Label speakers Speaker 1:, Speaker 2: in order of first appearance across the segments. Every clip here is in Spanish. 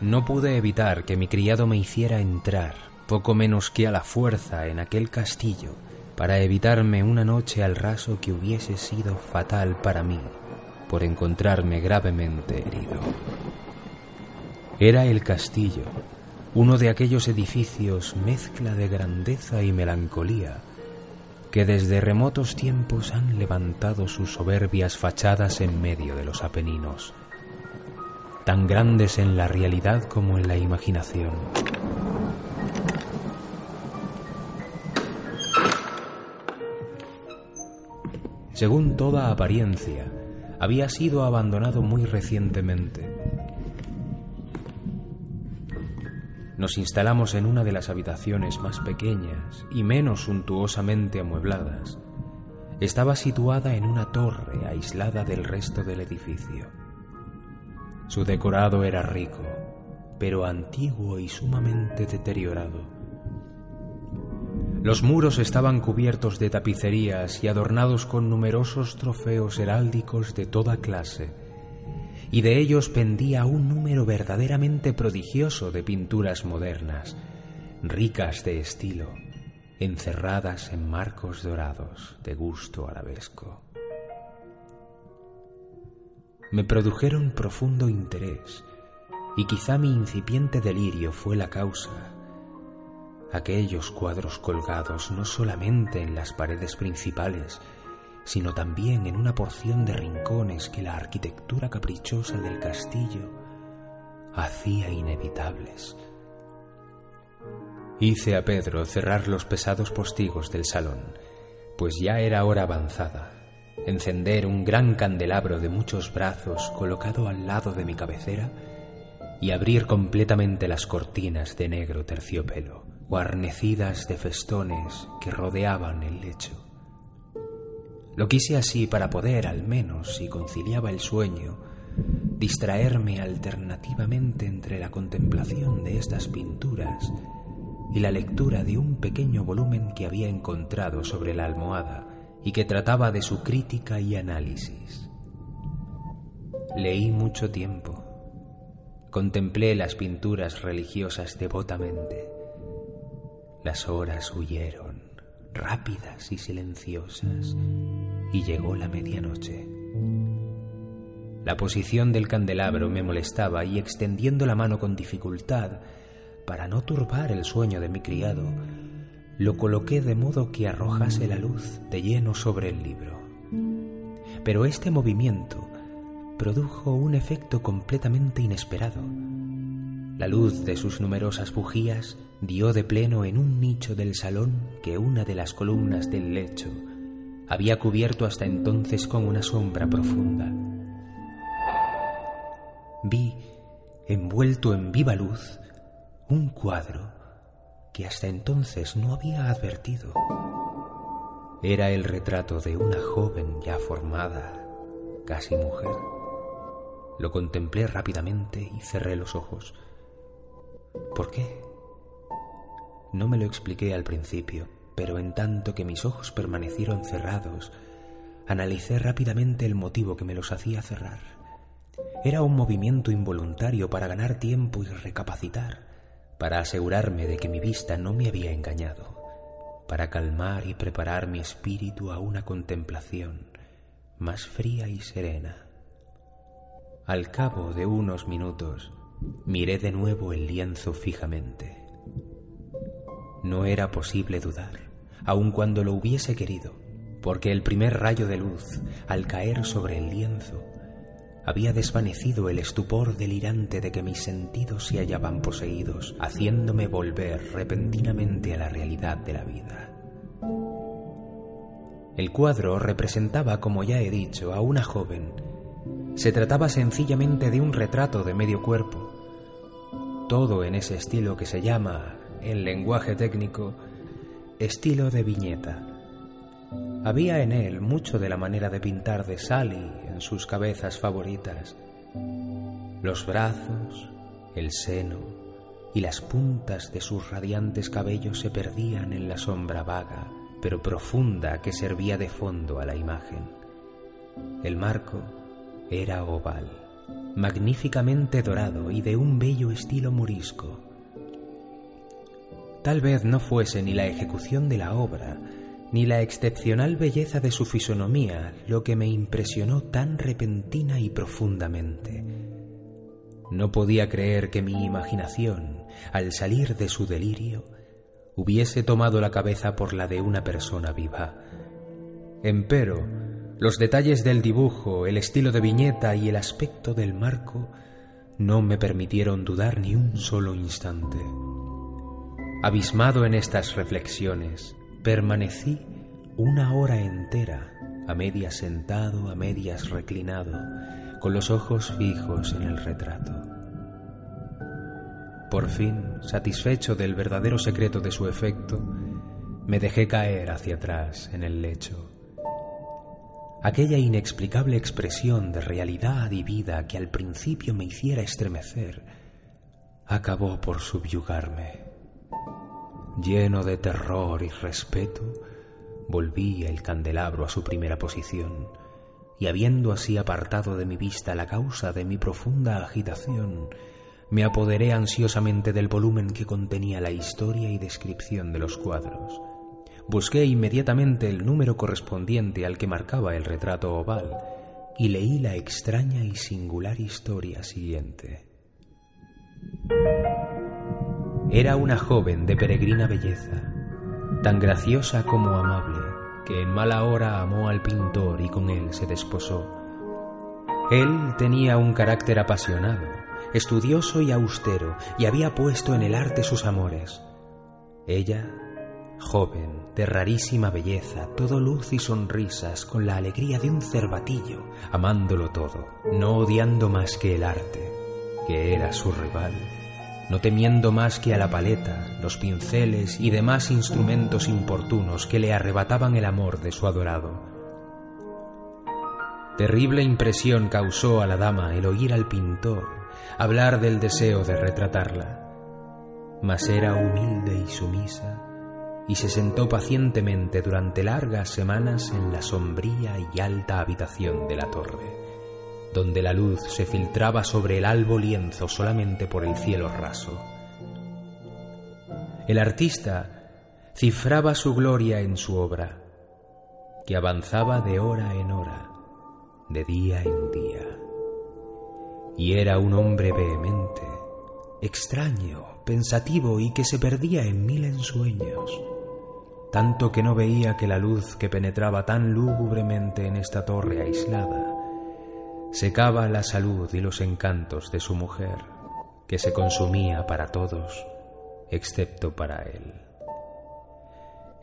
Speaker 1: No pude evitar que mi criado me hiciera entrar, poco menos que a la fuerza, en aquel castillo, para evitarme una noche al raso que hubiese sido fatal para mí, por encontrarme gravemente herido. Era el castillo, uno de aquellos edificios mezcla de grandeza y melancolía, que desde remotos tiempos han levantado sus soberbias fachadas en medio de los Apeninos tan grandes en la realidad como en la imaginación. Según toda apariencia, había sido abandonado muy recientemente. Nos instalamos en una de las habitaciones más pequeñas y menos suntuosamente amuebladas. Estaba situada en una torre aislada del resto del edificio. Su decorado era rico, pero antiguo y sumamente deteriorado. Los muros estaban cubiertos de tapicerías y adornados con numerosos trofeos heráldicos de toda clase, y de ellos pendía un número verdaderamente prodigioso de pinturas modernas, ricas de estilo, encerradas en marcos dorados de gusto arabesco me produjeron profundo interés y quizá mi incipiente delirio fue la causa. Aquellos cuadros colgados no solamente en las paredes principales, sino también en una porción de rincones que la arquitectura caprichosa del castillo hacía inevitables. Hice a Pedro cerrar los pesados postigos del salón, pues ya era hora avanzada encender un gran candelabro de muchos brazos colocado al lado de mi cabecera y abrir completamente las cortinas de negro terciopelo, guarnecidas de festones que rodeaban el lecho. Lo quise así para poder, al menos, si conciliaba el sueño, distraerme alternativamente entre la contemplación de estas pinturas y la lectura de un pequeño volumen que había encontrado sobre la almohada y que trataba de su crítica y análisis. Leí mucho tiempo. Contemplé las pinturas religiosas devotamente. Las horas huyeron, rápidas y silenciosas, y llegó la medianoche. La posición del candelabro me molestaba y extendiendo la mano con dificultad, para no turbar el sueño de mi criado, lo coloqué de modo que arrojase la luz de lleno sobre el libro. Pero este movimiento produjo un efecto completamente inesperado. La luz de sus numerosas bujías dio de pleno en un nicho del salón que una de las columnas del lecho había cubierto hasta entonces con una sombra profunda. Vi, envuelto en viva luz, un cuadro que hasta entonces no había advertido. Era el retrato de una joven ya formada, casi mujer. Lo contemplé rápidamente y cerré los ojos. ¿Por qué? No me lo expliqué al principio, pero en tanto que mis ojos permanecieron cerrados, analicé rápidamente el motivo que me los hacía cerrar. Era un movimiento involuntario para ganar tiempo y recapacitar para asegurarme de que mi vista no me había engañado, para calmar y preparar mi espíritu a una contemplación más fría y serena. Al cabo de unos minutos miré de nuevo el lienzo fijamente. No era posible dudar, aun cuando lo hubiese querido, porque el primer rayo de luz, al caer sobre el lienzo, había desvanecido el estupor delirante de que mis sentidos se hallaban poseídos, haciéndome volver repentinamente a la realidad de la vida. El cuadro representaba, como ya he dicho, a una joven. Se trataba sencillamente de un retrato de medio cuerpo, todo en ese estilo que se llama, en lenguaje técnico, estilo de viñeta. Había en él mucho de la manera de pintar de Sally en sus cabezas favoritas. Los brazos, el seno y las puntas de sus radiantes cabellos se perdían en la sombra vaga pero profunda que servía de fondo a la imagen. El marco era oval, magníficamente dorado y de un bello estilo morisco. Tal vez no fuese ni la ejecución de la obra, ni la excepcional belleza de su fisonomía lo que me impresionó tan repentina y profundamente. No podía creer que mi imaginación, al salir de su delirio, hubiese tomado la cabeza por la de una persona viva. Empero, los detalles del dibujo, el estilo de viñeta y el aspecto del marco no me permitieron dudar ni un solo instante. Abismado en estas reflexiones, permanecí una hora entera, a medias sentado, a medias reclinado, con los ojos fijos en el retrato. Por fin, satisfecho del verdadero secreto de su efecto, me dejé caer hacia atrás en el lecho. Aquella inexplicable expresión de realidad y vida que al principio me hiciera estremecer, acabó por subyugarme. Lleno de terror y respeto, volví el candelabro a su primera posición, y habiendo así apartado de mi vista la causa de mi profunda agitación, me apoderé ansiosamente del volumen que contenía la historia y descripción de los cuadros. Busqué inmediatamente el número correspondiente al que marcaba el retrato oval y leí la extraña y singular historia siguiente. Era una joven de peregrina belleza, tan graciosa como amable, que en mala hora amó al pintor y con él se desposó. Él tenía un carácter apasionado, estudioso y austero, y había puesto en el arte sus amores. Ella, joven, de rarísima belleza, todo luz y sonrisas, con la alegría de un cervatillo, amándolo todo, no odiando más que el arte, que era su rival, no temiendo más que a la paleta, los pinceles y demás instrumentos importunos que le arrebataban el amor de su adorado. Terrible impresión causó a la dama el oír al pintor hablar del deseo de retratarla. Mas era humilde y sumisa, y se sentó pacientemente durante largas semanas en la sombría y alta habitación de la torre, donde la luz se filtraba sobre el albo lienzo solamente por el cielo raso. El artista cifraba su gloria en su obra, que avanzaba de hora en hora, de día en día y era un hombre vehemente, extraño, pensativo y que se perdía en mil ensueños, tanto que no veía que la luz que penetraba tan lúgubremente en esta torre aislada secaba la salud y los encantos de su mujer, que se consumía para todos, excepto para él.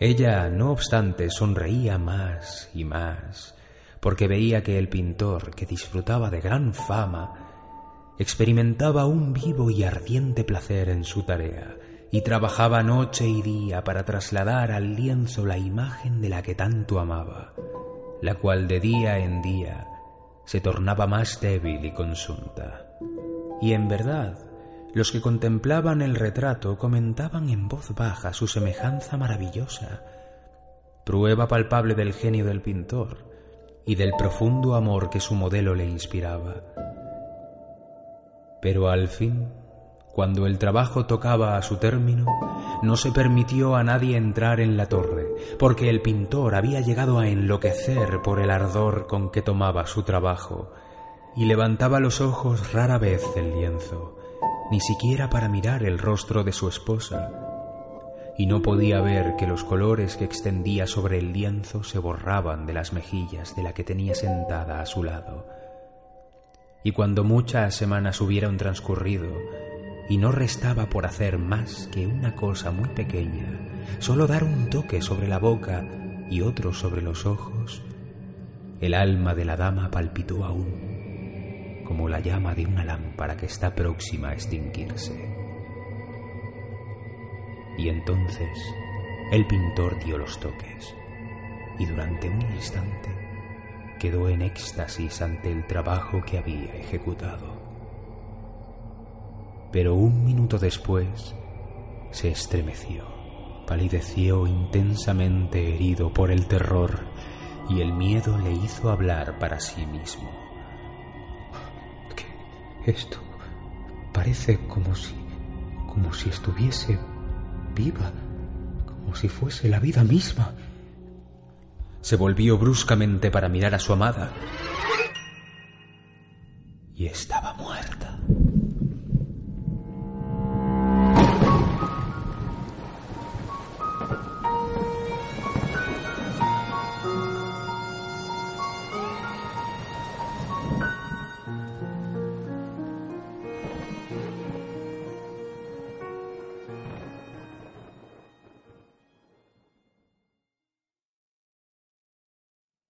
Speaker 1: Ella, no obstante, sonreía más y más, porque veía que el pintor, que disfrutaba de gran fama, experimentaba un vivo y ardiente placer en su tarea y trabajaba noche y día para trasladar al lienzo la imagen de la que tanto amaba, la cual de día en día se tornaba más débil y consunta. Y en verdad, los que contemplaban el retrato comentaban en voz baja su semejanza maravillosa, prueba palpable del genio del pintor y del profundo amor que su modelo le inspiraba pero al fin, cuando el trabajo tocaba a su término, no se permitió a nadie entrar en la torre, porque el pintor había llegado a enloquecer por el ardor con que tomaba su trabajo, y levantaba los ojos rara vez del lienzo, ni siquiera para mirar el rostro de su esposa, y no podía ver que los colores que extendía sobre el lienzo se borraban de las mejillas de la que tenía sentada a su lado. Y cuando muchas semanas hubieron transcurrido y no restaba por hacer más que una cosa muy pequeña, solo dar un toque sobre la boca y otro sobre los ojos, el alma de la dama palpitó aún, como la llama de una lámpara que está próxima a extinguirse. Y entonces el pintor dio los toques, y durante un instante quedó en éxtasis ante el trabajo que había ejecutado. Pero un minuto después se estremeció, palideció intensamente herido por el terror y el miedo le hizo hablar para sí mismo.
Speaker 2: Esto parece como si. como si estuviese viva, como si fuese la vida misma.
Speaker 1: Se volvió bruscamente para mirar a su amada y estaba